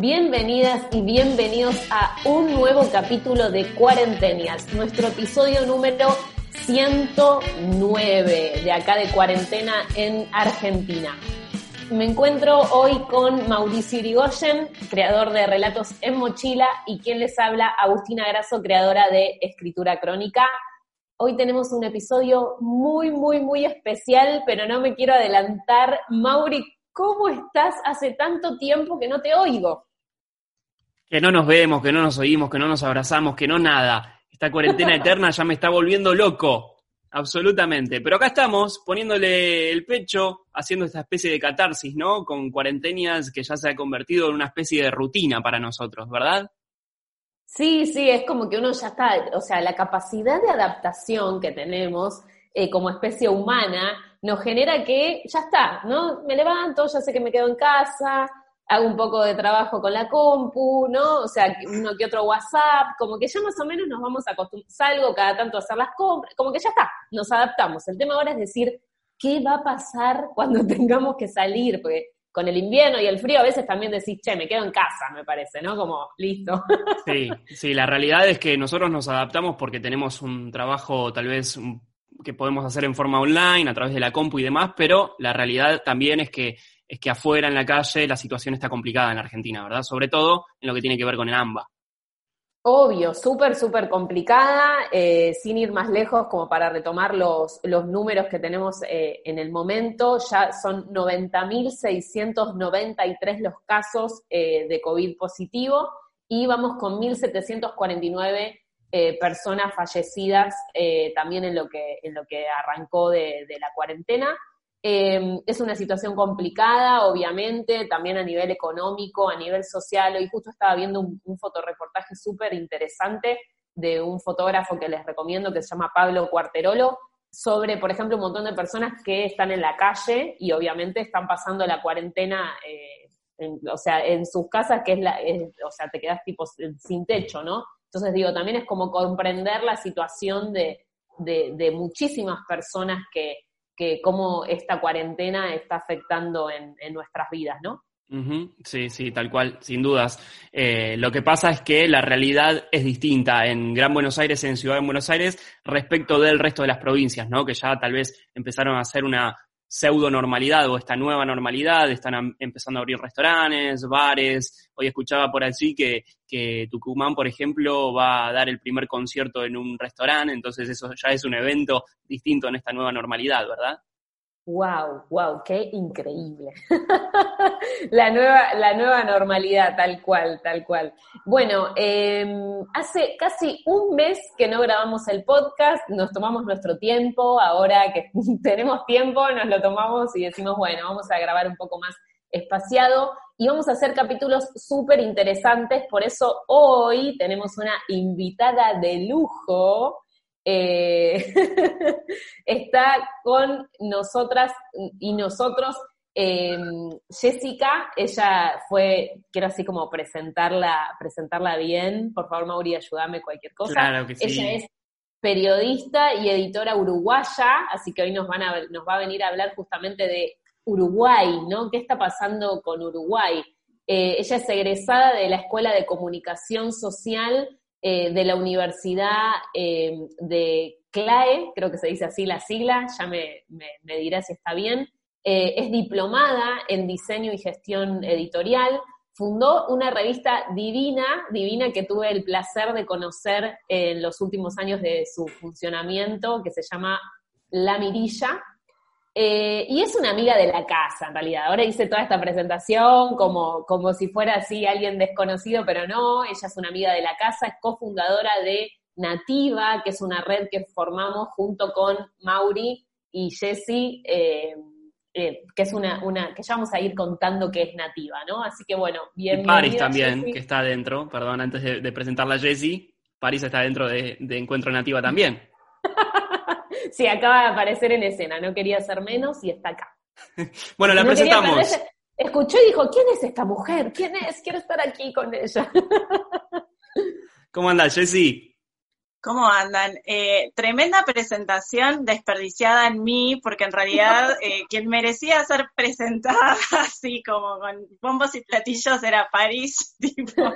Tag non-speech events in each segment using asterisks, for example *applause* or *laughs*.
Bienvenidas y bienvenidos a un nuevo capítulo de Cuarentenias, nuestro episodio número 109 de acá de cuarentena en Argentina. Me encuentro hoy con Mauricio Irigoyen, creador de Relatos en Mochila, y quien les habla, Agustina Grasso, creadora de Escritura Crónica. Hoy tenemos un episodio muy, muy, muy especial, pero no me quiero adelantar. Mauri, ¿cómo estás? Hace tanto tiempo que no te oigo. Que no nos vemos, que no nos oímos, que no nos abrazamos, que no nada. Esta cuarentena *laughs* eterna ya me está volviendo loco. Absolutamente. Pero acá estamos poniéndole el pecho, haciendo esta especie de catarsis, ¿no? Con cuarentenas que ya se ha convertido en una especie de rutina para nosotros, ¿verdad? Sí, sí, es como que uno ya está, o sea, la capacidad de adaptación que tenemos eh, como especie humana nos genera que ya está, ¿no? Me levanto, ya sé que me quedo en casa, hago un poco de trabajo con la compu, ¿no? O sea, uno que otro WhatsApp, como que ya más o menos nos vamos a acostumbrar, salgo cada tanto a hacer las compras, como que ya está, nos adaptamos. El tema ahora es decir, ¿qué va a pasar *laughs* cuando tengamos que salir? Porque con el invierno y el frío a veces también decís, che, me quedo en casa, me parece, ¿no? Como, listo. *laughs* Sí, sí, la realidad es que nosotros nos adaptamos porque tenemos un trabajo tal vez que podemos hacer en forma online, a través de la compu y demás, pero la realidad también es que es que afuera en la calle la situación está complicada en Argentina, ¿verdad? Sobre todo en lo que tiene que ver con el AMBA. Obvio, súper, súper complicada, eh, sin ir más lejos como para retomar los, los números que tenemos eh, en el momento, ya son 90.693 los casos eh, de COVID positivo y vamos con 1.749 personas fallecidas también en lo, que, en lo que arrancó de la cuarentena. Em, es una situación complicada, obviamente, también a nivel económico, a nivel social. Hoy justo estaba viendo un, fotoreportaje súper interesante de un fotógrafo que les recomiendo que se llama Pablo Cuarterolo, sobre, por ejemplo, un montón de personas que están en la calle y obviamente están pasando la cuarentena, eh, o sea, en sus casas, que es la, o sea, te quedas tipo sin techo, ¿no? Entonces digo, también es como comprender la situación de, de muchísimas personas que, que cómo esta cuarentena está afectando en, nuestras vidas, ¿no? Sí, sí, tal cual, sin dudas. Eh, lo que pasa es que la realidad es distinta en Gran Buenos Aires, en Ciudad de Buenos Aires, respecto del resto de las provincias, ¿no? Que ya tal vez empezaron a hacer una pseudo normalidad o esta nueva normalidad, están empezando a abrir restaurantes, bares. Hoy escuchaba por allí que, que Tucumán, por ejemplo, va a dar el primer concierto en un restaurante, entonces eso ya es un evento distinto en esta nueva normalidad, ¿verdad? Wow, wow, qué increíble. *laughs* la, nueva, la nueva normalidad, tal cual, tal cual. Bueno, em, hace casi un mes que no grabamos el podcast, nos tomamos nuestro tiempo, ahora que *laughs* tenemos tiempo, nos lo tomamos y decimos, bueno, vamos a grabar un poco más espaciado y vamos a hacer capítulos súper interesantes, por eso hoy tenemos una invitada de lujo eh, *laughs* está con nosotras y nosotros. Em, Jessica, ella fue, quiero así como presentarla, presentarla bien. Por favor, Mauri, ayúdame cualquier cosa. Claro que sí. Ella es periodista y editora uruguaya, así que hoy nos, van a, nos va a venir a hablar justamente de Uruguay, ¿no? ¿Qué está pasando con Uruguay? Eh, ella es egresada de la Escuela de Comunicación Social eh, de la Universidad eh, de CLAE, creo que se dice así la sigla, ya me, dirá si está bien. Eh, es diplomada en diseño y gestión editorial. Fundó una revista divina, divina que tuve el placer de conocer en los últimos años de su funcionamiento, que se llama La Mirilla, eh, y es una amiga de la casa, en realidad. Ahora hice toda esta presentación como, como si fuera así alguien desconocido, pero no, ella es una amiga de la casa, es cofundadora de Nativa, que es una red que formamos junto con Mauri y Jessy, eh, eh, que es una, una, que ya vamos a ir contando que es Nativa, ¿no? Así que bueno, bienvenida. Y Paris también, que está dentro, perdón, antes de, presentarla a Jessy, Paris está dentro de, de Encuentro Nativa también. Sí, acaba de aparecer en escena, no quería ser menos y está acá. *laughs* bueno, la presentamos. Escuchó y dijo, ¿quién es esta mujer? ¿Quién es? Quiero estar aquí con ella. *laughs* ¿Cómo andas, Jessy? ¿Cómo andan? Eh, tremenda presentación desperdiciada en mí, porque en realidad *laughs* eh, quien merecía ser presentada así como con bombos y platillos era París. Tipo,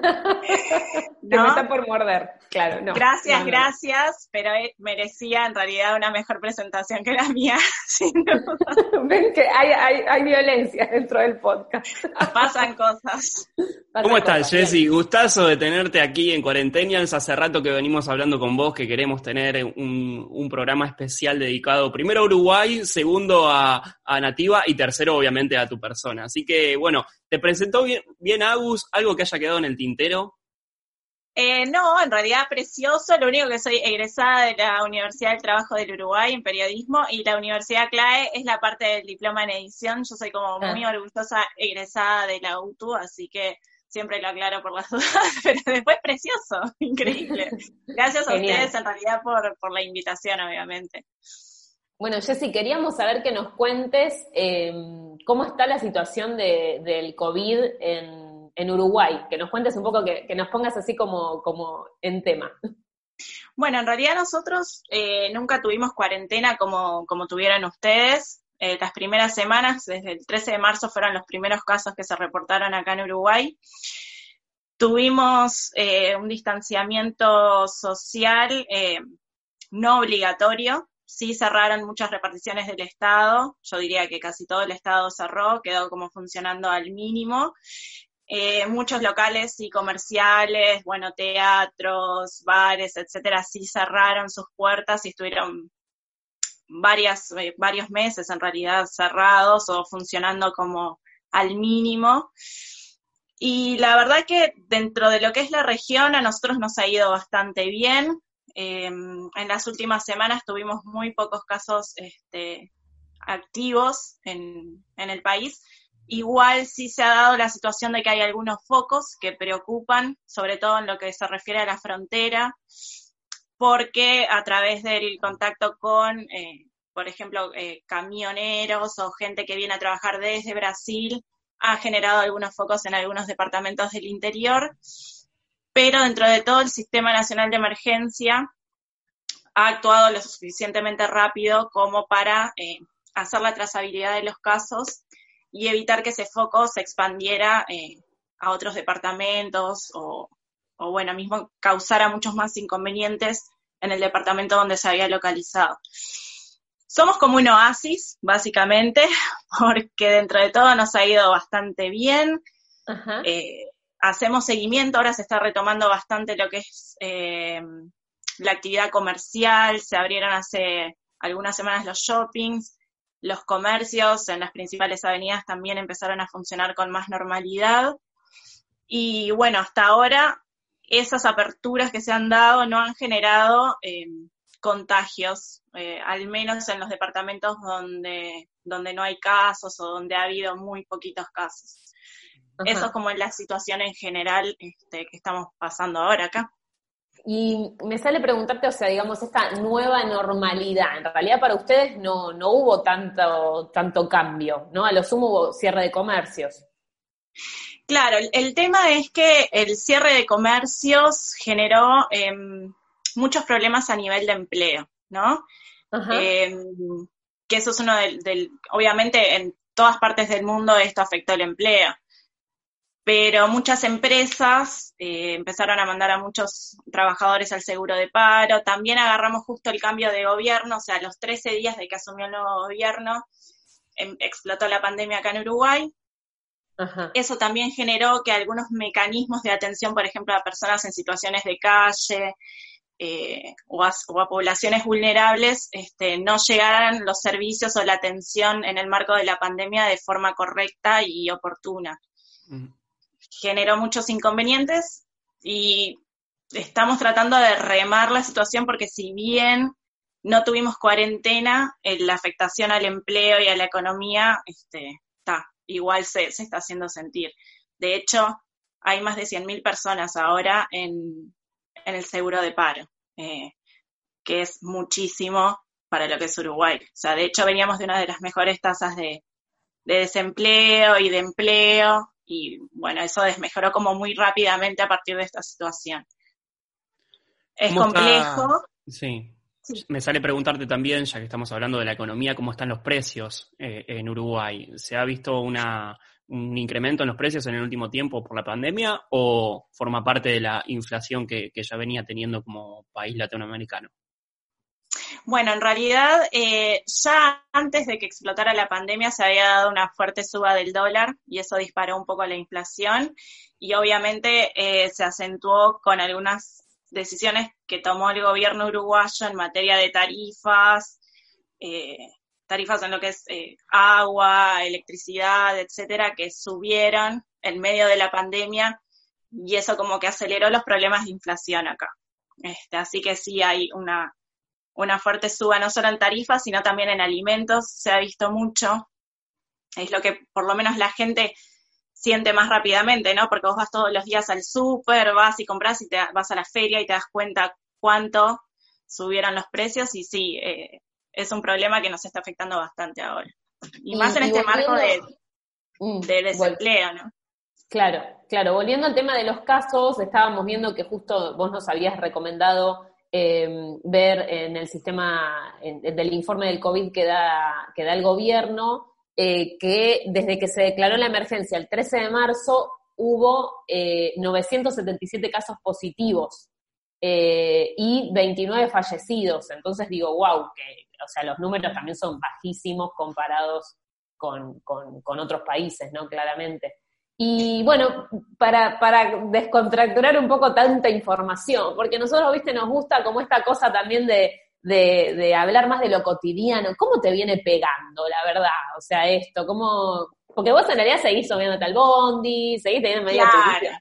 *laughs* ¿no? está por morder, claro. No, gracias, gracias, pero eh, merecía en realidad una mejor presentación que la mía, *laughs* *laughs* Ven que hay, hay, hay, violencia dentro del podcast. Pasan cosas. ¿Cómo estás, Jessy? Gustazo de tenerte aquí en Cuarentenials. Hace rato que venimos hablando con vos que queremos tener un, programa especial dedicado primero a Uruguay, segundo a, Nativa y tercero obviamente a tu persona. Así que bueno, ¿te presentó bien, bien Agus? ¿Algo que haya quedado en el tintero? Eh, no, en realidad precioso. Lo único que soy egresada de la Universidad del Trabajo del Uruguay en periodismo y la Universidad CLAE es la parte del diploma en edición. Yo soy como muy ah. orgullosa egresada de la UTU, así que siempre lo aclaro por las *laughs* dudas, pero después precioso, *laughs* increíble. Gracias a ustedes en realidad por, la invitación, obviamente. Bueno, Jessy, queríamos saber que nos cuentes em, cómo está la situación del COVID en, Uruguay, que nos cuentes un poco, que, nos pongas así como, como en tema. Bueno, en realidad nosotros eh, nunca tuvimos cuarentena como, como tuvieron ustedes. Eh, las primeras semanas, desde el 13 de marzo, fueron los primeros casos que se reportaron acá en Uruguay. Tuvimos eh, un distanciamiento social no obligatorio, sí cerraron muchas reparticiones del Estado, yo diría que casi todo el Estado cerró, quedó como funcionando al mínimo. Muchos locales y comerciales, bueno, teatros, bares, etcétera, sí cerraron sus puertas y estuvieron varias, eh, varios meses en realidad cerrados o funcionando como al mínimo. Y la verdad que dentro de lo que es la región a nosotros nos ha ido bastante bien. Em, en las últimas semanas tuvimos muy pocos casos este, activos en, en el país. Igual sí se ha dado la situación de que hay algunos focos que preocupan, sobre todo en lo que se refiere a la frontera, porque a través del contacto con, eh, por ejemplo, eh, camioneros o gente que viene a trabajar desde Brasil, ha generado algunos focos en algunos departamentos del interior, pero dentro de todo el Sistema Nacional de Emergencia ha actuado lo suficientemente rápido como para eh, hacer la trazabilidad de los casos y evitar que ese foco se expandiera a otros departamentos o, o bueno, mismo causara muchos más inconvenientes en el departamento donde se había localizado. Somos como un oasis, básicamente, *laughs* porque dentro de todo nos ha ido bastante bien. Eh, hacemos seguimiento, ahora se está retomando bastante lo que es eh, la actividad comercial, se abrieron hace algunas semanas los shoppings, los comercios en las principales avenidas también empezaron a funcionar con más normalidad. Y bueno, hasta ahora esas aperturas que se han dado no han generado eh, contagios, eh, al menos en los departamentos donde, donde no hay casos o donde ha habido muy poquitos casos. Eso es como la situación en general este, que estamos pasando ahora acá. Y me sale preguntarte, o sea, digamos, esta nueva normalidad, en realidad para ustedes no, no hubo tanto, tanto cambio, ¿no? A lo sumo hubo cierre de comercios. Claro, el, tema es que el cierre de comercios generó em, muchos problemas a nivel de empleo, ¿no? Em, que eso es uno del, obviamente en todas partes del mundo esto afectó el empleo, pero muchas empresas eh, empezaron a mandar a muchos trabajadores al seguro de paro, también agarramos justo el cambio de gobierno, o sea, los 13 días de que asumió el nuevo gobierno, em, explotó la pandemia acá en Uruguay, eso también generó que algunos mecanismos de atención, por ejemplo, a personas en situaciones de calle eh, o, a, poblaciones vulnerables, este, no llegaran los servicios o la atención en el marco de la pandemia de forma correcta y oportuna. Generó muchos inconvenientes y estamos tratando de remar la situación porque si bien no tuvimos cuarentena, eh, la afectación al empleo y a la economía este, está igual se, está haciendo sentir. De hecho, hay más de 100.000 personas ahora en, el seguro de paro, eh, que es muchísimo para lo que es Uruguay. O sea, de hecho veníamos de una de las mejores tasas de, desempleo y de empleo, y bueno, eso desmejoró como muy rápidamente a partir de esta situación. Es complejo. Sí. Me sale preguntarte también, ya que estamos hablando de la economía, cómo están los precios eh, en Uruguay. ¿Se ha visto una, un incremento en los precios en el último tiempo por la pandemia o forma parte de la inflación que, ya venía teniendo como país latinoamericano? Bueno, en realidad eh, ya antes de que explotara la pandemia se había dado una fuerte suba del dólar y eso disparó un poco la inflación y obviamente eh, se acentuó con algunas decisiones que tomó el gobierno uruguayo en materia de tarifas, eh, tarifas en lo que es eh, agua, electricidad, etcétera, que subieron en medio de la pandemia y eso como que aceleró los problemas de inflación acá. Este, así que sí hay una, una fuerte suba no solo en tarifas, sino también en alimentos, se ha visto mucho. Es lo que por lo menos la gente siente más rápidamente, ¿no? Porque vos vas todos los días al súper, vas y compras y te vas a la feria y te das cuenta cuánto subieron los precios y sí, eh, es un problema que nos está afectando bastante ahora. Y, más en este marco de, mm, de desempleo, ¿no? Claro, claro. Volviendo al tema de los casos, estábamos viendo que justo vos nos habías recomendado em, ver en el sistema del informe del COVID que da, que da el gobierno, eh, que desde que se declaró la emergencia el 13 de marzo hubo 977 eh, casos positivos eh, y 29 fallecidos. Entonces digo, wow, que, o sea, los números también son bajísimos comparados con, con, otros países, ¿no? Claramente. Y bueno, para, para descontracturar un poco tanta información, porque nosotros, viste, nos gusta como esta cosa también de, de, de, hablar más de lo cotidiano. ¿Cómo te viene pegando, la verdad? O sea, esto, ¿cómo...? Porque vos en realidad seguís subiendo al bondi, seguís teniendo media claro.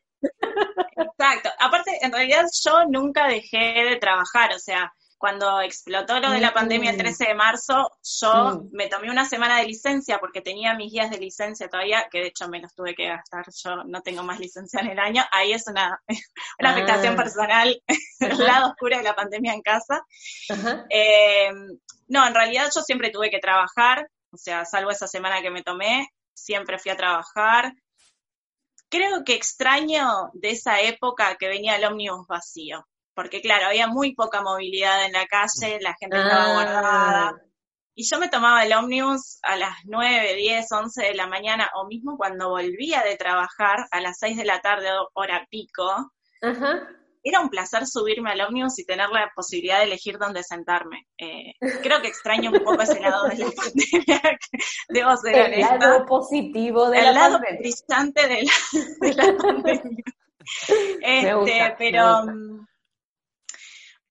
Exacto. Aparte, en realidad yo nunca dejé de trabajar, o sea, cuando explotó lo de la pandemia el 13 mm. de marzo, yo mm. me tomé una semana de licencia porque tenía mis guías de licencia todavía, que de hecho me los tuve que gastar, yo no tengo más licencia en el año, ahí es una, *laughs* una ah. afectación personal, *laughs* el lado oscuro de la pandemia en casa. Eh, no, en realidad yo siempre tuve que trabajar, o sea, salvo esa semana que me tomé, siempre fui a trabajar. Creo que extraño de esa época que venía el ómnibus vacío porque claro, había muy poca movilidad en la calle, la gente estaba ah. guardada. Y yo me tomaba el ómnibus a las 9, 10, 11 de la mañana, o mismo cuando volvía de trabajar a las 6 de la tarde, hora pico. Era un placer subirme al ómnibus y tener la posibilidad de elegir dónde sentarme. Eh, creo que extraño un poco ese lado de la *laughs* pandemia, debo ser El lado positivo de el lado brillante de la, *laughs* pandemia. Este, pero...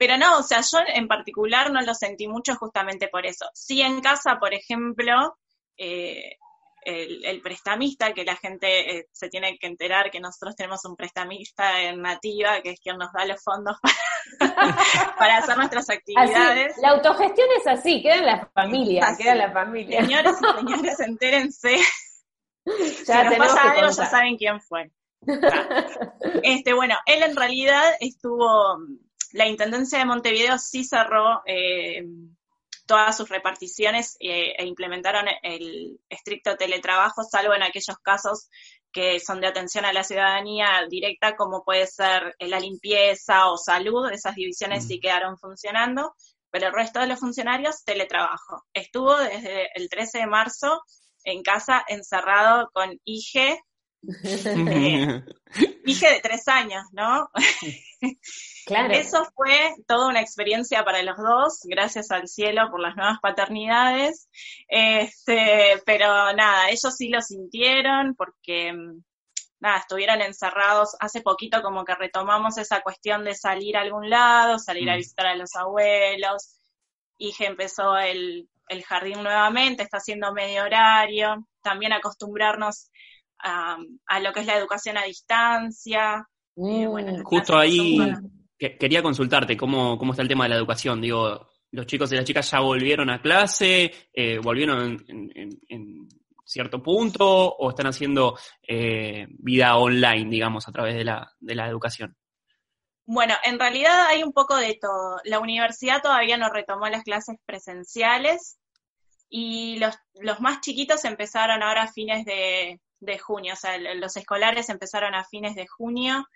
Pero no, o sea, yo en particular no lo sentí mucho justamente por eso. Sí en casa, por ejemplo, eh, el, prestamista, que la gente eh, se tiene que enterar que nosotros tenemos un prestamista en Nativa, que es quien nos da los fondos *laughs* para, hacer nuestras actividades. la autogestión es así, queda en la familia, queda en la familia. Señores y *laughs* señores, entérense. Ya si nos pasa algo, ya saben quién fue. Este, bueno, él en realidad estuvo la Intendencia de Montevideo sí cerró eh, todas sus reparticiones eh, e implementaron el estricto teletrabajo, salvo en aquellos casos que son de atención a la ciudadanía directa, como puede ser la limpieza o salud, esas divisiones sí mm. quedaron funcionando, pero el resto de los funcionarios, teletrabajo. Estuvo desde el 13 de marzo en casa encerrado con IG, *laughs* eh, de tres años, ¿no? *laughs* Claro. Eso fue toda una experiencia para los dos, gracias al cielo por las nuevas paternidades. Este, pero nada, ellos sí lo sintieron porque mm, nada, estuvieron encerrados. Hace poquito como que retomamos esa cuestión de salir a algún lado, salir a mm. visitar a los abuelos. Hija empezó el, el jardín nuevamente, está haciendo medio horario. También acostumbrarnos a, a lo que es la educación a distancia. Eh, mm. Justo ahí quería consultarte cómo, cómo está el tema de la educación. Digo, los chicos y las chicas ya volvieron a clase, eh, volvieron en, cierto punto o están haciendo eh, vida online, digamos, a través de la, de la educación. Bueno, en realidad hay un poco de todo. La universidad todavía no retomó las clases presenciales y los, los más chiquitos empezaron ahora a fines de, de junio, o sea, los escolares empezaron a fines de junio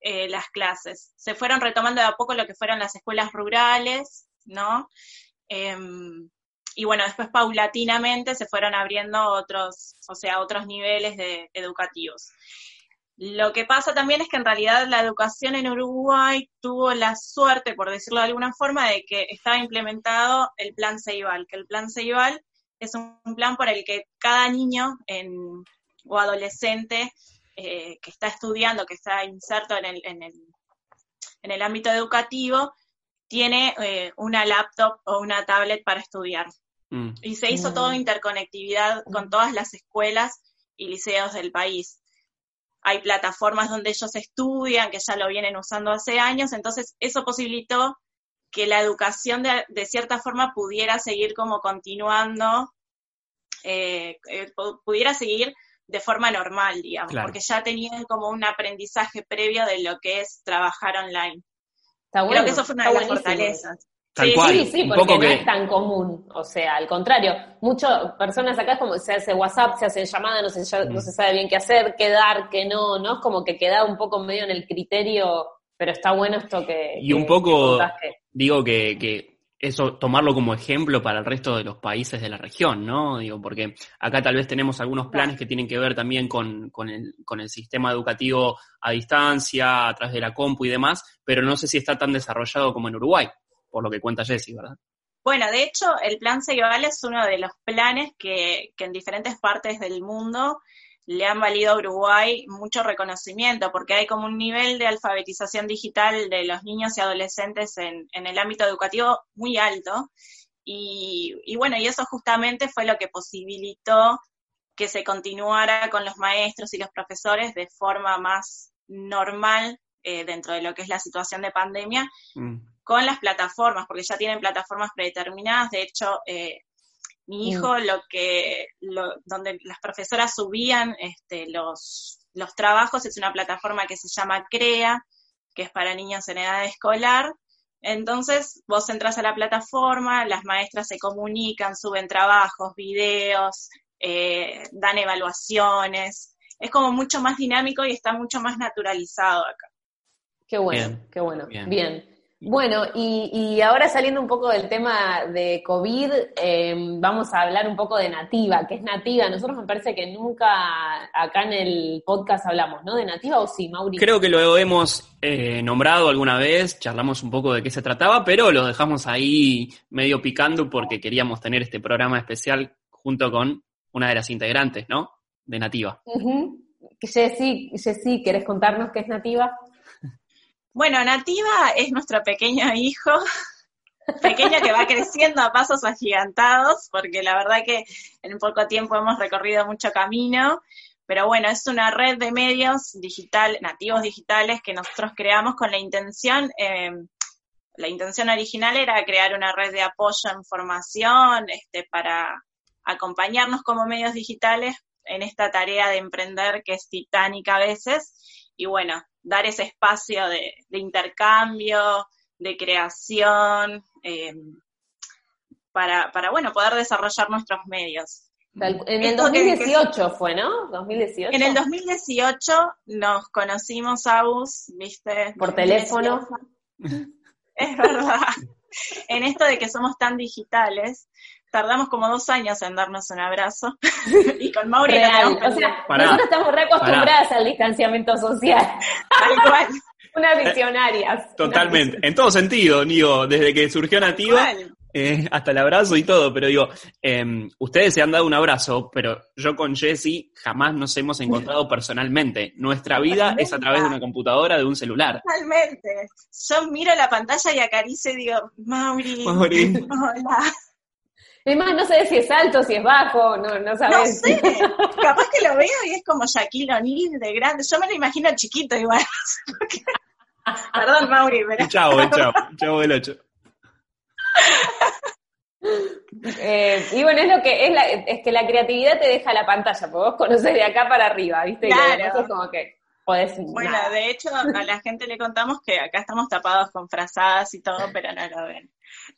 eh, las clases. Se fueron retomando de a poco lo que fueron las escuelas rurales, ¿no? Em, y bueno, después paulatinamente se fueron abriendo otros, o sea, otros niveles de, educativos. Lo que pasa también es que en realidad la educación en Uruguay tuvo la suerte, por decirlo de alguna forma, de que estaba implementado el plan Ceibal, que el plan Ceibal es un plan por el que cada niño o adolescente eh, que está estudiando, que está inserto en el, en el, en el ámbito educativo, tiene eh, una laptop o una tablet para estudiar. Mm. Y se hizo toda mm. interconectividad con todas las escuelas y liceos del país. Hay plataformas donde ellos estudian, que ya lo vienen usando hace años, entonces eso posibilitó que la educación de, cierta forma pudiera seguir como continuando, eh, pudiera seguir de forma normal, digamos, porque ya tenían como un aprendizaje previo de lo que es trabajar online. Creo que eso fue una de las fortalezas. sí, sí, sí, porque no es tan común. O sea, al contrario, muchas personas acá es como se hace WhatsApp, se hace llamada, no se, no mm. se sabe bien qué hacer, qué dar, qué no, ¿no? Es como que queda un poco medio en el criterio, pero está bueno esto que. Y un poco, digo que, que eso tomarlo como ejemplo para el resto de los países de la región, ¿no? Digo, porque acá tal vez tenemos algunos planes que tienen que ver también con, con, el, con el sistema educativo a distancia, a través de la compu y demás, pero no sé si está tan desarrollado como en Uruguay, por lo que cuenta Jessy, ¿verdad? Bueno, de hecho, el Plan Ceibal es uno de los planes que, que en diferentes partes del mundo le han valido a Uruguay mucho reconocimiento, porque hay como un nivel de alfabetización digital de los niños y adolescentes en, el ámbito educativo muy alto. Y, bueno, y eso justamente fue lo que posibilitó que se continuara con los maestros y los profesores de forma más normal eh, dentro de lo que es la situación de pandemia, mm. con las plataformas, porque ya tienen plataformas predeterminadas. De hecho, eh, mi hijo, lo que, donde las profesoras subían este, los, los trabajos, es una plataforma que se llama CREA, que es para niños en edad escolar. Entonces, vos entras a la plataforma, las maestras se comunican, suben trabajos, videos, eh, dan evaluaciones. Es como mucho más dinámico y está mucho más naturalizado acá. Qué bueno, qué bueno. Bien. Bueno, y, ahora saliendo un poco del tema de COVID, eh, vamos a hablar un poco de Nativa. ¿Qué es Nativa? Nosotros me parece que nunca acá en el podcast hablamos, ¿no? ¿De Nativa o sí, Mauricio? Creo que lo hemos eh, nombrado alguna vez, charlamos un poco de qué se trataba, pero lo dejamos ahí medio picando porque queríamos tener este programa especial junto con una de las integrantes, ¿no? De Nativa. Uh Jessy, Jessy, ¿querés contarnos qué es Nativa? Bueno, Nativa es nuestro pequeño hijo, *laughs* pequeño que va creciendo a pasos agigantados, porque la verdad que en poco tiempo hemos recorrido mucho camino, pero bueno, es una red de medios digital, nativos digitales que nosotros creamos con la intención, em, la intención original era crear una red de apoyo en formación, este, para acompañarnos como medios digitales en esta tarea de emprender que es titánica a veces, y bueno, dar ese espacio de, intercambio, de creación, eh, para, para, bueno, poder desarrollar nuestros medios. En el 2018 fue, ¿no? 2018. En el 2018 nos conocimos, Agus, ¿viste? Por teléfono. Es verdad. *laughs* en esto de que somos tan digitales, tardamos como dos años en darnos un abrazo. *laughs* y con Mauri Real. O sea, nosotros estamos reacostumbradas al distanciamiento social. Tal cual. *laughs* Una visionaria. Totalmente. En todo sentido, digo, desde que surgió Nativa, eh, hasta el abrazo y todo, pero digo, em, ustedes se han dado un abrazo, pero yo con Jesse jamás nos hemos encontrado personalmente. Nuestra vida es a través de una computadora, de un celular. Totalmente. Yo miro la pantalla y acaricio y digo, Mauri, Mauri. hola. Es más, no sé si es alto, si es bajo, no, no sabes. No sé, *laughs* capaz que lo veo y es como Shaquille O'Neal de grande. Yo me lo imagino chiquito igual. *laughs* Perdón, Mauri, pero... Chao, chao, chao del 8. Eh, y bueno, es lo que es, la, es que la creatividad te deja la pantalla, porque vos conoces de acá para arriba, ¿viste? Claro. es como que podés. Bueno, de hecho, a la gente le contamos que acá estamos tapados con frazadas y todo, pero no lo ven.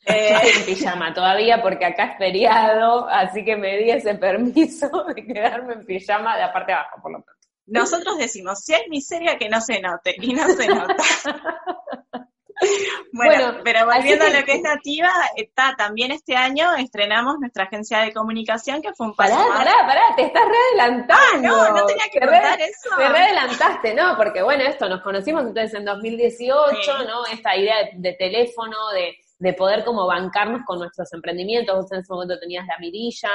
Eh, en pijama todavía porque acá es feriado, así que me di ese permiso *laughs* de quedarme en pijama de la parte de abajo, por lo tanto. nosotros decimos, si hay miseria que no se note, y no se nota. *laughs* *laughs* Bueno, pero volviendo a lo que es nativa, está también este año estrenamos nuestra agencia de comunicación que fue un paso Pará, pará, pará, te estás readelantando. Ah, no, no tenía que contar eso. Te readelantaste, ¿no? Porque bueno, esto, nos conocimos entonces en 2018, ¿no? Esta idea de, teléfono, de, de, poder como bancarnos con nuestros emprendimientos, vos en ese momento tenías la mirilla,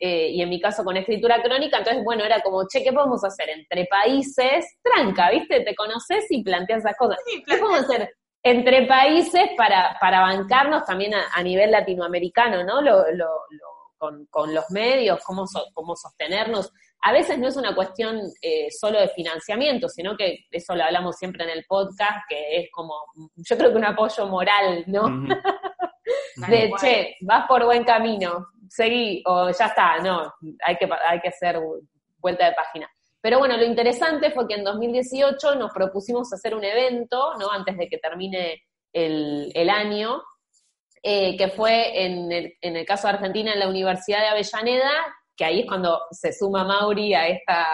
eh, y en mi caso con escritura crónica, entonces bueno, era como, che, ¿qué podemos hacer entre países? Tranca, ¿viste? Te conoces y planteas esas cosas. ¿Qué podemos hacer entre países para, para bancarnos también a, nivel latinoamericano, ¿no? Lo, lo, con, con, los medios, cómo, cómo sostenernos. A veces no es una cuestión eh, solo de financiamiento, sino que eso lo hablamos siempre en el podcast, que es como, yo creo que un apoyo moral, ¿no? *laughs* de, che, vas por buen camino, seguí, o ya está, no, hay que, hay que hacer vuelta de página. Pero bueno, lo interesante fue que en 2018 nos propusimos hacer un evento, ¿no? Antes de que termine el, año, eh, que fue en el, caso de Argentina en la Universidad de Avellaneda, que ahí es cuando se suma Mauri a esta,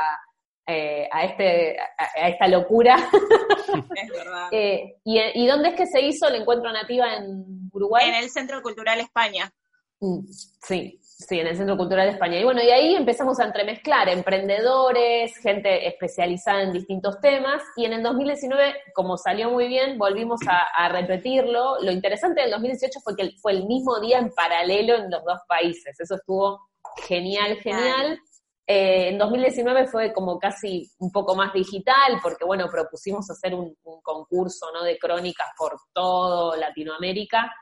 eh, a, este, a, esta locura. *laughs* Es verdad. Eh, y, ¿Y dónde es que se hizo el encuentro nativa en Uruguay? En el Centro Cultural España. Mm, sí, Sí, en el Centro Cultural de España. Y bueno, y ahí empezamos a entremezclar emprendedores, gente especializada en distintos temas, y en el 2019, como salió muy bien, volvimos a, repetirlo. Lo interesante del 2018 fue que fue el mismo día en paralelo en los dos países. Eso estuvo genial, genial. Eh, en 2019 fue como casi un poco más digital, porque bueno, propusimos hacer un, un concurso ¿no? de crónicas por todo Latinoamérica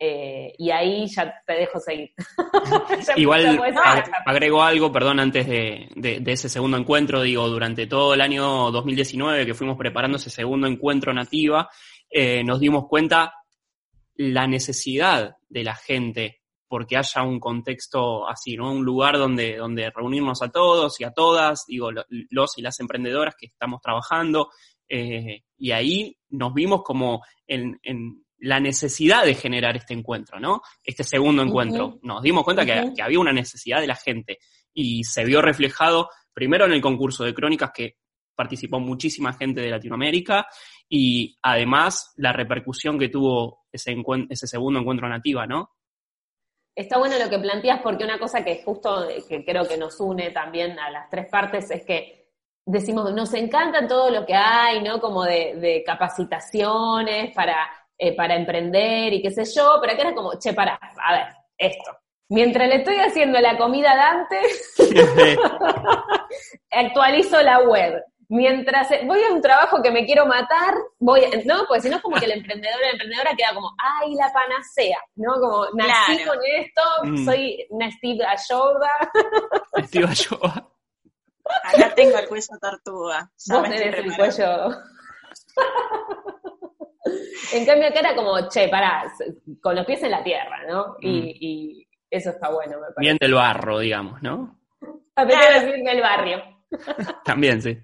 eh, y ahí ya te dejo seguir. *laughs* Igual agrego algo, perdón, antes de, ese segundo encuentro, digo, durante todo el año 2019 que fuimos preparando ese segundo encuentro nativa, eh, nos dimos cuenta la necesidad de la gente porque haya un contexto así, ¿no? Un lugar donde, donde reunirnos a todos y a todas, digo, los y las emprendedoras que estamos trabajando, eh, y ahí nos vimos como en la necesidad de generar este encuentro, ¿no? Este segundo encuentro. Nos dimos cuenta que, había una necesidad de la gente y se vio reflejado primero en el concurso de crónicas que participó muchísima gente de Latinoamérica y además la repercusión que tuvo ese, ese segundo encuentro nativa, ¿no? Está bueno lo que planteas porque una cosa que justo que creo que nos une también a las tres partes es que decimos, nos encanta todo lo que hay, ¿no? Como de, de capacitaciones para eh, para emprender y qué sé yo, pero acá era como, che, para, a ver, esto. Mientras le estoy haciendo la comida a Dante, *laughs* actualizo la web. Mientras voy a un trabajo que me quiero matar, voy, ¿no? Pues si no es como que el emprendedor la emprendedora queda como, ay, la panacea, ¿no? Como, nací con esto, mm. soy una Steve Ayoba. *laughs* Steve Ayoba. Acá tengo el cuello tortuga. Vos tenés el cuello. En cambio acá era como, che, pará, con los pies en la tierra, ¿no? Y, mm. eso está bueno, me parece. Bien del barro, digamos, ¿no? A claro. bien del barrio. *laughs* *laughs* También, sí.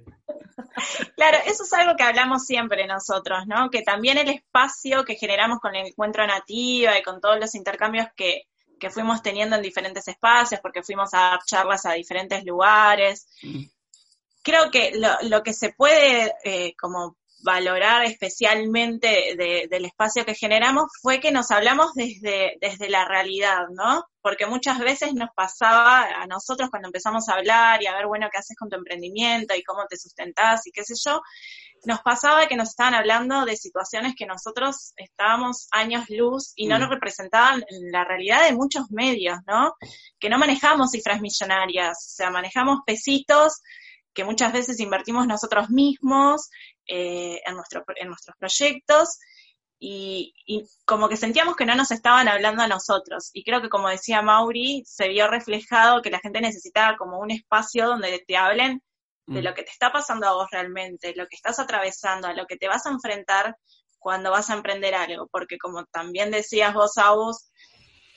Claro, eso es algo que hablamos siempre nosotros, ¿no? Que también el espacio que generamos con el encuentro nativa y con todos los intercambios que, que fuimos teniendo en diferentes espacios, porque fuimos a dar charlas a diferentes lugares. Mm. Creo que lo, lo que se puede eh, como valorar especialmente del espacio que generamos fue que nos hablamos desde, desde la realidad, ¿no? Porque muchas veces nos pasaba a nosotros cuando empezamos a hablar y a ver, bueno, qué haces con tu emprendimiento y cómo te sustentás y qué sé yo, nos pasaba que nos estaban hablando de situaciones que nosotros estábamos años luz y no mm. nos representaban la realidad de muchos medios, ¿no? Que no manejamos cifras millonarias, o sea, manejamos pesitos que muchas veces invertimos nosotros mismos eh, en, nuestro, en nuestros proyectos y, como que sentíamos que no nos estaban hablando a nosotros. Y creo que como decía Mauri, se vio reflejado que la gente necesitaba como un espacio donde te hablen de mm. lo que te está pasando a vos realmente, lo que estás atravesando, a lo que te vas a enfrentar cuando vas a emprender algo, porque como también decías vos, vos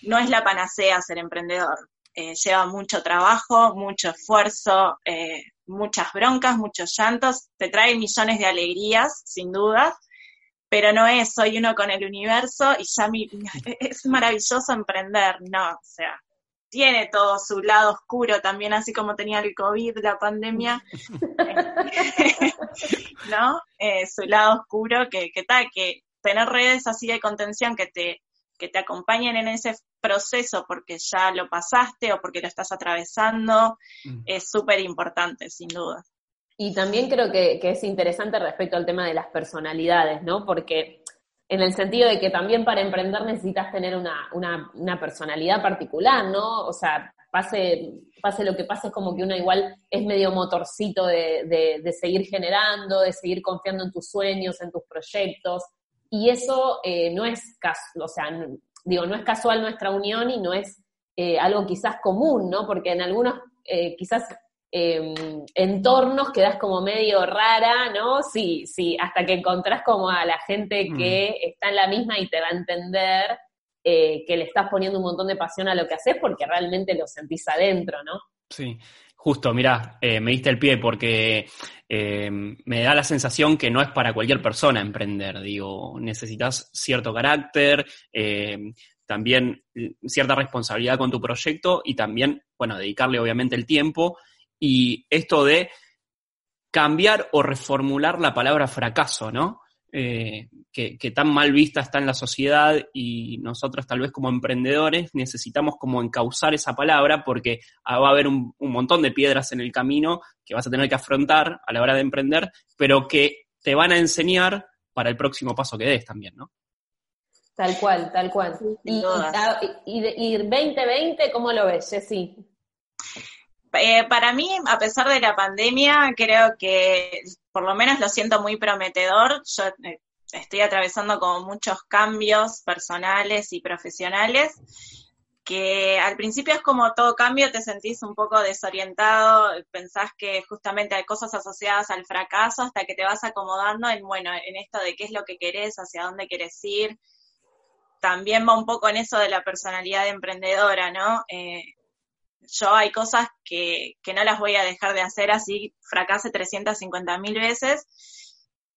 no es la panacea ser emprendedor. Eh, lleva mucho trabajo, mucho esfuerzo, eh, muchas broncas, muchos llantos, te trae millones de alegrías, sin duda, pero no es soy uno con el universo y ya mi, *laughs* es maravilloso emprender, no, o sea, tiene todo su lado oscuro también, así como tenía el COVID, la pandemia, *laughs* ¿no? Eh, su lado oscuro, que, que tal, que tener redes así de contención que te, que te acompañen en ese proceso porque ya lo pasaste o porque lo estás atravesando, mm. es súper importante, sin duda. Y también creo que, que, es interesante respecto al tema de las personalidades, ¿no? Porque en el sentido de que también para emprender necesitas tener una, una, una personalidad particular, ¿no? O sea, pase, pase lo que pase, es como que uno igual es medio motorcito de, de, de seguir generando, de seguir confiando en tus sueños, en tus proyectos. Y eso eh, no es o sea, digo, no es casual nuestra unión y no es eh, algo quizás común, ¿no? Porque en algunos eh, quizás em, entornos quedas como medio rara, ¿no? Sí, sí, hasta que encontrás como a la gente mm. que está en la misma y te va a entender que le estás poniendo un montón de pasión a lo que haces porque realmente lo sentís adentro, ¿no? Sí, justo, mirá, me diste el pie porque eh, me da la sensación que no es para cualquier persona emprender, digo, necesitas cierto carácter, eh, también cierta responsabilidad con tu proyecto y también, bueno, dedicarle obviamente el tiempo y esto de cambiar o reformular la palabra fracaso, ¿no? Eh, que, tan mal vista está en la sociedad y nosotros tal vez como emprendedores necesitamos como encauzar esa palabra porque va a haber un, montón de piedras en el camino que vas a tener que afrontar a la hora de emprender, pero que te van a enseñar para el próximo paso que des también, ¿no? Tal cual, tal cual. Y, y, 2020, ¿cómo lo ves, Jessy? Eh, para mí, a pesar de la pandemia, creo que por lo menos lo siento muy prometedor. Yo eh, estoy atravesando como muchos cambios personales y profesionales que al principio es como todo cambio, te sentís un poco desorientado, pensás que justamente hay cosas asociadas al fracaso hasta que te vas acomodando en, bueno, en esto de qué es lo que querés, hacia dónde querés ir. También va un poco en eso de la personalidad emprendedora, ¿no? Eh, yo hay cosas que, que no las voy a dejar de hacer así, fracase 350 mil veces.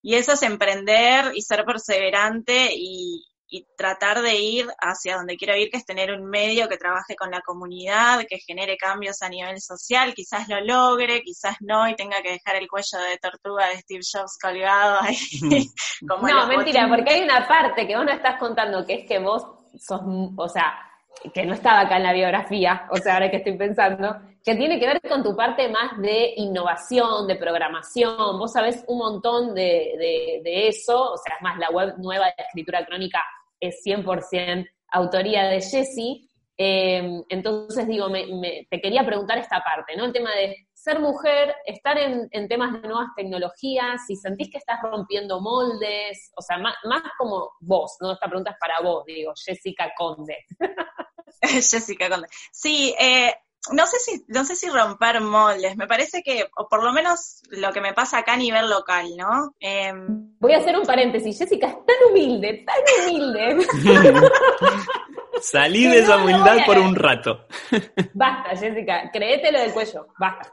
Y eso es emprender y ser perseverante y, y tratar de ir hacia donde quiero ir, que es tener un medio que trabaje con la comunidad, que genere cambios a nivel social, quizás lo logre, quizás no, y tenga que dejar el cuello de tortuga de Steve Jobs colgado ahí. *laughs* no, mentira, porque hay una parte que vos no estás contando, que es que vos sos, o sea, que no estaba acá en la biografía, o sea, ahora que estoy pensando, que tiene que ver con tu parte más de innovación, de programación, vos sabés un montón de, de, eso, o sea, es más, la web nueva de escritura crónica es 100% autoría de Jessie, eh, entonces digo, te quería preguntar esta parte, ¿no? El tema de ser mujer, estar en, temas de nuevas tecnologías, si sentís que estás rompiendo moldes, o sea, más, como vos, ¿no? Esta pregunta es para vos, digo, Jessica Conde. *laughs* *laughs* Jessica Conde. Sí, eh, no sé si, no sé si romper moldes, me parece que, o por lo menos lo que me pasa acá a nivel local, ¿no? Em, Voy a hacer un paréntesis, Jessica es tan humilde, tan humilde. *laughs* Salí de esa humildad por un rato. Basta, Jessica, créete lo del cuello, basta.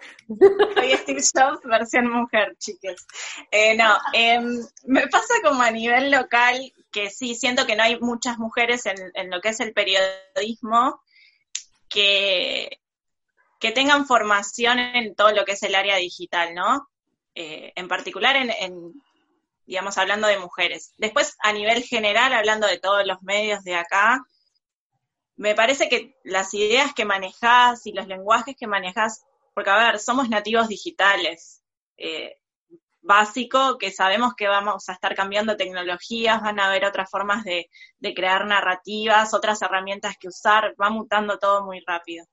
Soy Steve Jobs versión mujer, chicos. Eh, no, em, me pasa como a nivel local que sí, siento que no hay muchas mujeres en, lo que es el periodismo que, que tengan formación en todo lo que es el área digital, ¿no? Eh, en particular en, digamos, hablando de mujeres. Después, a nivel general, hablando de todos los medios de acá, me parece que las ideas que manejas y los lenguajes que manejas, porque a ver, somos nativos digitales, eh, básico, que sabemos que vamos a estar cambiando tecnologías, van a haber otras formas de, de crear narrativas, otras herramientas que usar, va mutando todo muy rápido.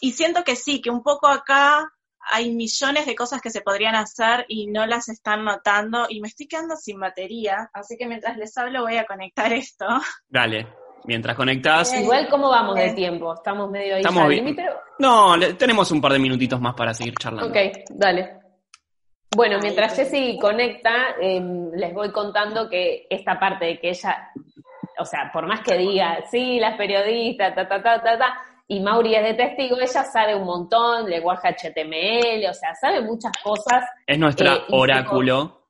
Y siento que sí, que un poco acá hay millones de cosas que se podrían hacer y no las están notando y me estoy quedando sin batería, así que mientras les hablo voy a conectar esto. *laughs* Dale. Mientras conectás. Igual, ¿cómo vamos de tiempo? Estamos medio ahí Estamos bien. No, tenemos un par de minutitos más para seguir charlando. Ok, dale. Bueno, mientras Jessy conecta, em, les voy contando que esta parte de que ella, o sea, por más que diga, sí, las periodistas, ta, ta, ta, ta, ta, y Mauri es de testigo, ella sabe un montón, lenguaje HTML, o sea, sabe muchas cosas. Es nuestra eh, oráculo.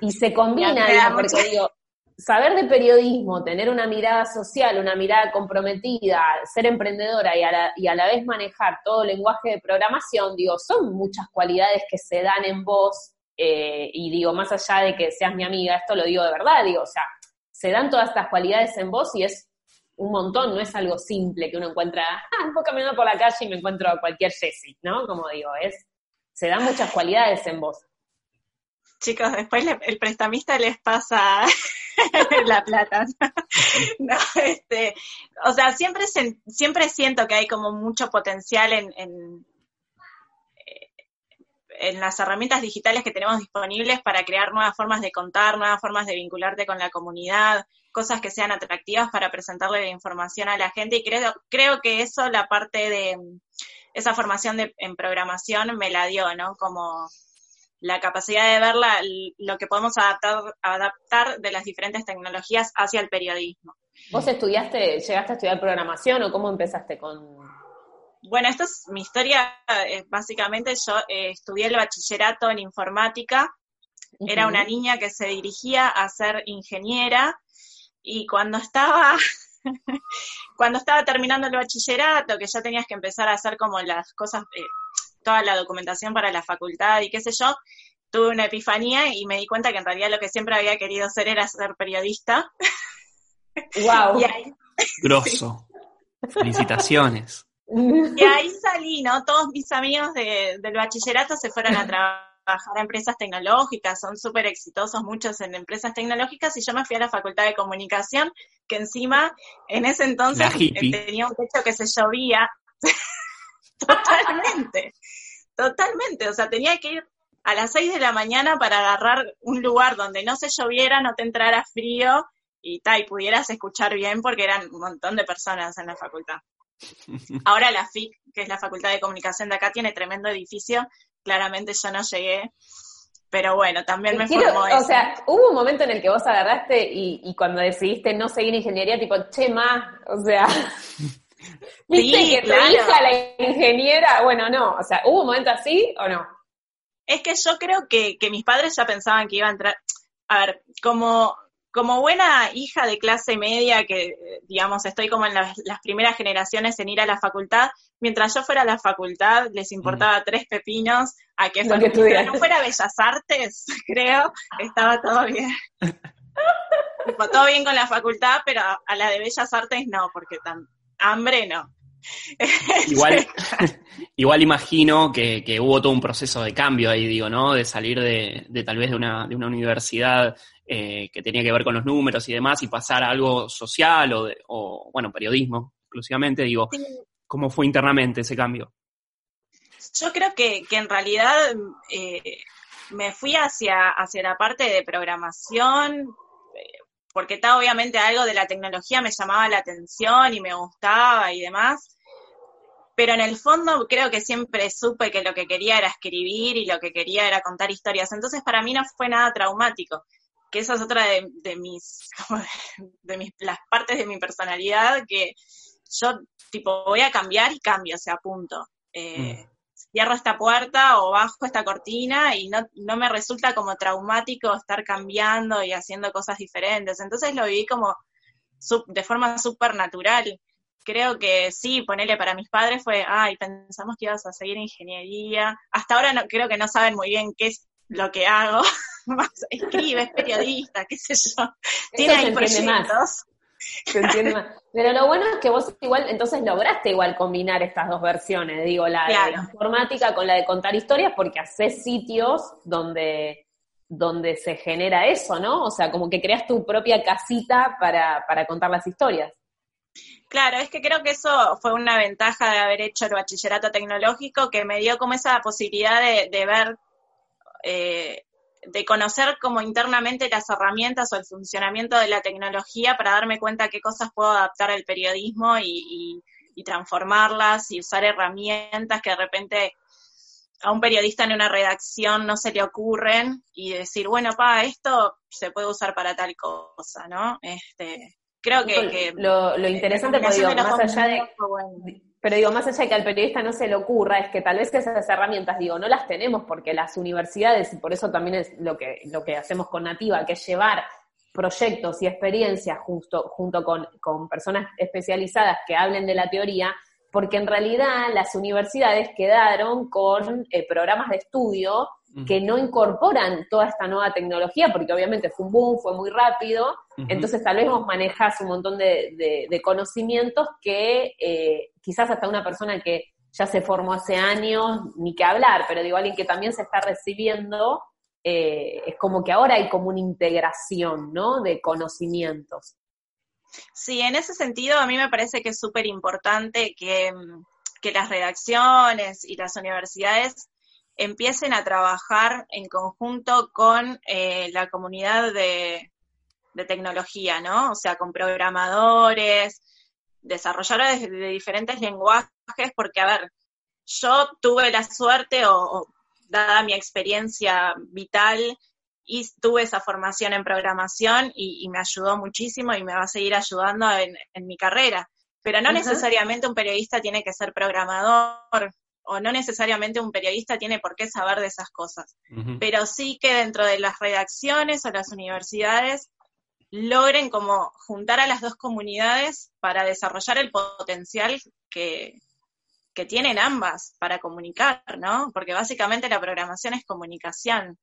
y se combina, digo, porque digo, saber de periodismo, tener una mirada social, una mirada comprometida, ser emprendedora y a la, vez manejar todo el lenguaje de programación, digo, son muchas cualidades que se dan en vos eh, y digo, más allá de que seas mi amiga, esto lo digo de verdad, digo, o sea, se dan todas estas cualidades en vos y es un montón, no es algo simple que uno encuentra, ah, voy caminando por la calle y me encuentro a cualquier Jessie, ¿no? Como digo, es, se dan muchas cualidades en vos. Chicos, después el prestamista les pasa *laughs* la plata. no, este, o sea, siempre, siempre siento que hay como mucho potencial en, en, eh, en, las herramientas digitales que tenemos disponibles para crear nuevas formas de contar, nuevas formas de vincularte con la comunidad, cosas que sean atractivas para presentarle la información a la gente. Y creo, creo que eso, la parte de esa formación de, en programación me la dio, ¿no? Como la capacidad de ver lo que podemos adaptar, adaptar de las diferentes tecnologías hacia el periodismo. ¿Vos estudiaste, llegaste a estudiar programación o cómo empezaste con...? Bueno, esta es mi historia, básicamente yo eh, estudié el bachillerato en informática, era una niña que se dirigía a ser ingeniera y cuando estaba *laughs* cuando estaba terminando el bachillerato, que ya tenías que empezar a hacer como las cosas, eh, toda la documentación para la facultad y qué sé yo, tuve una epifanía y me di cuenta que en realidad lo que siempre había querido hacer era ser periodista. ¡Wow! *laughs* Grosso. Felicitaciones. Y ahí salí, ¿no? Todos mis amigos del bachillerato se fueron a trabajar a empresas tecnológicas, son súper exitosos muchos en empresas tecnológicas y yo me fui a la Facultad de Comunicación, que encima en ese entonces tenía un techo que se llovía. *laughs* *laughs* Totalmente. Totalmente, o sea, tenía que ir a las 6 de la mañana para agarrar un lugar donde no se lloviera, no te entrara frío y tal, y pudieras escuchar bien porque eran un montón de personas en la facultad. *laughs* Ahora la FIC, que es la Facultad de Comunicación de acá, tiene tremendo edificio. Claramente yo no llegué, pero bueno, también me formó O sea, hubo un momento en el que vos agarraste y, y cuando decidiste no seguir ingeniería, tipo, che, más, o sea, *laughs* ¿Viste que tu hija, la ingeniera? Bueno, no, o sea, ¿hubo un momento así o no? Es que yo creo que, que mis padres ya pensaban que iba a entrar. A ver, como, como buena hija de clase media, que digamos estoy como en las, primeras generaciones en ir a la facultad, mientras yo fuera a la facultad les importaba mm. tres pepinos a que, no fuera Bellas Artes, *laughs* creo, estaba todo bien. *laughs* todo bien con la facultad, pero a la de Bellas Artes no, porque tan, hambre no. *laughs* Igual, *laughs* igual imagino que, hubo todo un proceso de cambio ahí, digo, ¿no? De salir de, tal vez de una, de una universidad eh, que tenía que ver con los números y demás y pasar a algo social o, o bueno, periodismo exclusivamente, digo, ¿cómo fue internamente ese cambio? Yo creo que, en realidad eh, me fui hacia, hacia la parte de programación, porque está obviamente algo de la tecnología me llamaba la atención y me gustaba y demás, pero en el fondo creo que siempre supe que lo que quería era escribir y lo que quería era contar historias, entonces para mí no fue nada traumático, que esa es otra de, mis, *laughs* de mis, las partes de mi personalidad que yo tipo voy a cambiar y cambio, o sea, punto. Eh, mm cierro esta puerta o bajo esta cortina y no, no me resulta como traumático estar cambiando y haciendo cosas diferentes. Entonces lo viví como de forma súper natural. Creo que sí, ponerle para mis padres fue, ay, pensamos que ibas a seguir ingeniería. Hasta ahora no, creo que no saben muy bien qué es lo que hago. *laughs* Escribe, periodista, qué sé yo. Tiene ahí proyectos. *laughs* Pero lo bueno es que vos igual, entonces lograste igual combinar estas dos versiones, digo, la de la informática con la de contar historias, porque haces sitios donde, donde se genera eso, ¿no? O sea, como que creas tu propia casita para, para contar las historias. Claro, es que creo que eso fue una ventaja de haber hecho el bachillerato tecnológico, que me dio como esa posibilidad de, de ver eh, de conocer como internamente las herramientas o el funcionamiento de la tecnología para darme cuenta qué cosas puedo adaptar al periodismo y, transformarlas y usar herramientas que de repente a un periodista en una redacción no se le ocurren y decir, bueno, pa, esto se puede usar para tal cosa, ¿no? Este, creo que... lo, interesante, pues, más allá de... Pero digo, más allá de que al periodista no se le ocurra, es que tal vez esas herramientas, digo, no las tenemos porque las universidades, y por eso también es lo que, lo que hacemos con Nativa, que es llevar proyectos y experiencias junto, junto con, con personas especializadas que hablen de la teoría, porque en realidad las universidades quedaron con eh, programas de estudio que no incorporan toda esta nueva tecnología, porque obviamente fue un boom, fue muy rápido, entonces tal vez vos manejas un montón de, conocimientos que eh, quizás hasta una persona que ya se formó hace años, ni que hablar, pero digo, alguien que también se está recibiendo, eh, es como que ahora hay como una integración, ¿no? De conocimientos. Sí, en ese sentido a mí me parece que es súper importante que, las redacciones y las universidades empiecen a trabajar en conjunto con eh, la comunidad de, de, tecnología, ¿no? O sea, con programadores, desarrolladores de, diferentes lenguajes, porque, a ver, yo tuve la suerte, o dada mi experiencia vital, y tuve esa formación en programación y, me ayudó muchísimo y me va a seguir ayudando en, mi carrera. Pero no necesariamente un periodista tiene que ser programador o no necesariamente un periodista tiene por qué saber de esas cosas. Pero sí que dentro de las redacciones o las universidades logren como juntar a las dos comunidades para desarrollar el potencial que, que tienen ambas para comunicar, ¿no? Porque básicamente la programación es comunicación.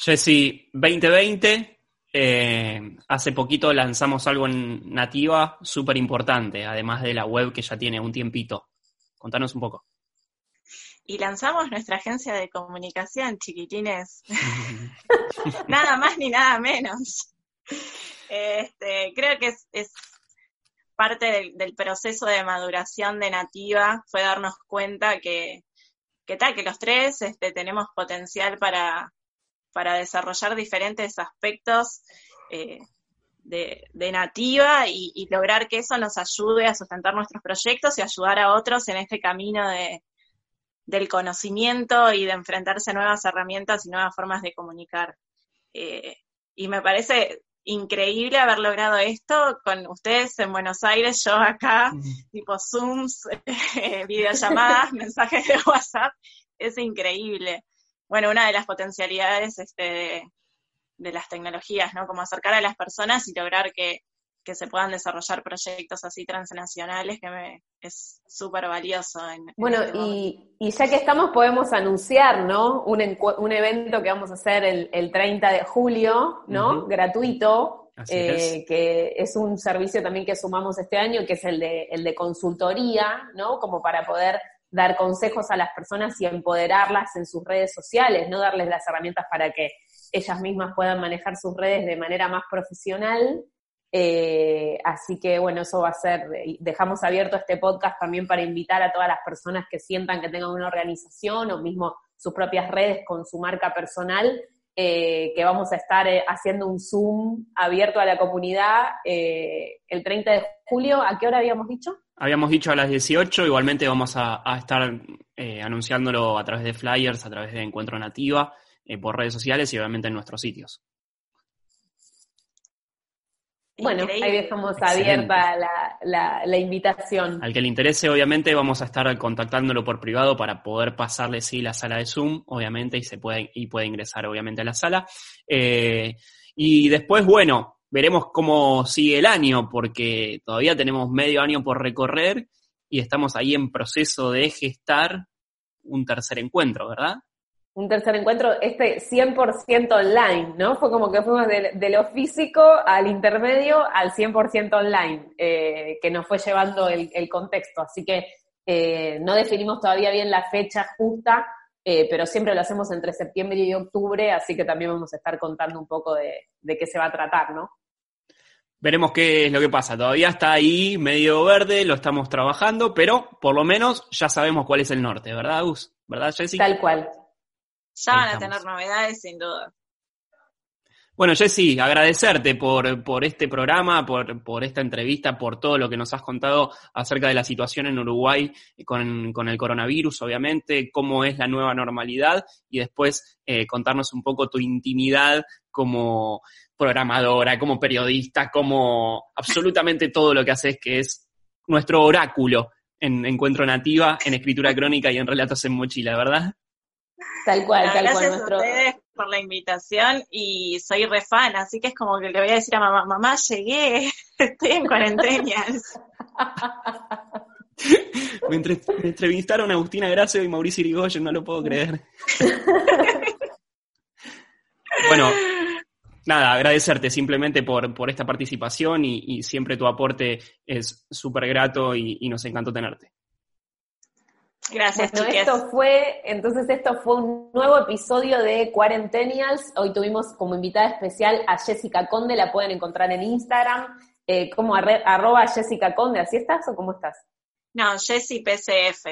Jessy, 2020, eh, hace poquito lanzamos algo en Nativa súper importante, además de la web que ya tiene un tiempito. Contanos un poco. Y lanzamos nuestra agencia de comunicación, chiquitines. *laughs* nada más ni nada menos. Este, creo que es, parte del, proceso de maduración de Nativa, fue darnos cuenta que, que tal, que los tres este, tenemos potencial para, para desarrollar diferentes aspectos eh, de, nativa y, lograr que eso nos ayude a sustentar nuestros proyectos y ayudar a otros en este camino de, del conocimiento y de enfrentarse a nuevas herramientas y nuevas formas de comunicar. Eh, y me parece increíble haber logrado esto con ustedes en Buenos Aires, yo acá, tipo Zooms, *laughs* videollamadas, *laughs* mensajes de WhatsApp, es increíble bueno, una de las potencialidades este, de, las tecnologías, ¿no? Como acercar a las personas y lograr que, se puedan desarrollar proyectos así transnacionales, que me, es súper valioso. En, bueno, este y, y, ya que estamos, podemos anunciar, ¿no? Un, un evento que vamos a hacer el, el 30 de julio, ¿no? Gratuito, eh, que es un servicio también que sumamos este año, que es el de, el de consultoría, ¿no? Como para poder dar consejos a las personas y empoderarlas en sus redes sociales, no darles las herramientas para que ellas mismas puedan manejar sus redes de manera más profesional. Eh, así que bueno, eso va a ser, dejamos abierto este podcast también para invitar a todas las personas que sientan que tengan una organización o mismo sus propias redes con su marca personal, eh, que vamos a estar eh, haciendo un Zoom abierto a la comunidad el 30 de julio. ¿A qué hora habíamos dicho? Habíamos dicho a las 18, igualmente vamos a, estar eh, anunciándolo a través de flyers, a través de Encuentro Nativa, eh, por redes sociales y obviamente en nuestros sitios. Bueno, ahí dejamos abierta la, invitación. Al que le interese, obviamente, vamos a estar contactándolo por privado para poder pasarle, sí, la sala de Zoom, obviamente, y se puede, y puede ingresar, obviamente, a la sala. Eh, y después, bueno, veremos cómo sigue el año, porque todavía tenemos medio año por recorrer y estamos ahí en proceso de gestar un tercer encuentro, ¿verdad? Un tercer encuentro, este 100% online, ¿no? Fue como que fuimos de, lo físico al intermedio al 100% online, eh, que nos fue llevando el, contexto. Así que eh, no definimos todavía bien la fecha justa, eh, pero siempre lo hacemos entre septiembre y octubre, así que también vamos a estar contando un poco de, de qué se va a tratar, ¿no? Veremos qué es lo que pasa. Todavía está ahí medio verde, lo estamos trabajando, pero por lo menos ya sabemos cuál es el norte, ¿verdad, Gus? ¿Verdad, Jessica? Tal cual. Ya van a tener novedades, sin duda. Bueno, Jessy, agradecerte por, por este programa, por, por, esta entrevista, por todo lo que nos has contado acerca de la situación en Uruguay con, con el coronavirus, obviamente, cómo es la nueva normalidad y después eh, contarnos un poco tu intimidad como programadora, como periodista, como absolutamente todo lo que haces, que es nuestro oráculo en Encuentro Nativa, en escritura crónica y en relatos en mochila, ¿verdad? Tal cual, tal cual. Nuestro... A ustedes por la invitación y soy re fan, así que es como que le voy a decir a mamá, mamá, llegué, *laughs* estoy en cuarentena. *laughs* me, entrevistaron a Agustina Gracio y Mauricio Irigoyen, no lo puedo creer. *laughs* bueno, nada, agradecerte simplemente por, por esta participación y, siempre tu aporte es súper grato y nos encantó tenerte. Gracias, bueno, Esto fue, entonces esto fue un nuevo episodio de Quarentenials. Hoy tuvimos como invitada especial a Jessica Conde, la pueden encontrar en Instagram, eh, como arroba Jessica Conde, ¿así estás o cómo estás? No, Jessy PCF.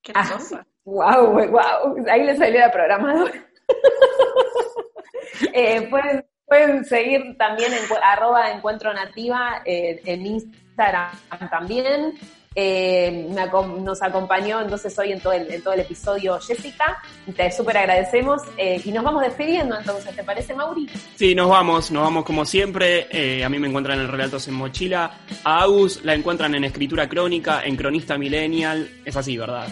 ¿Qué ah, wow, wow, ahí le salió la programadora. *laughs* eh, pueden, pueden seguir también en arroba encuentro nativa eh, en Instagram también. Eh, nos acompañó entonces hoy en todo el, en todo el episodio Jessica. Te súper agradecemos eh, y nos vamos despidiendo entonces, ¿te parece Mauri? Sí, nos vamos, nos vamos como siempre. Eh, a mí me encuentran en Relatos en Mochila. A Agus la encuentran en Escritura Crónica, en Cronista Millennial. Es así, ¿verdad?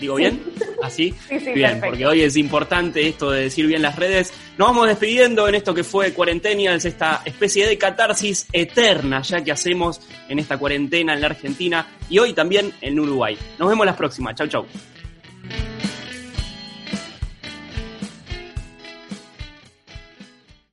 ¿Digo bien? ¿Así? Sí, sí, bien, porque hoy es importante esto de decir bien las redes. Nos vamos despidiendo en esto que fue Cuarentenials, esta especie de catarsis eterna ya que hacemos en esta cuarentena en la Argentina y hoy también en Uruguay. Nos vemos la próxima. Chau, chau.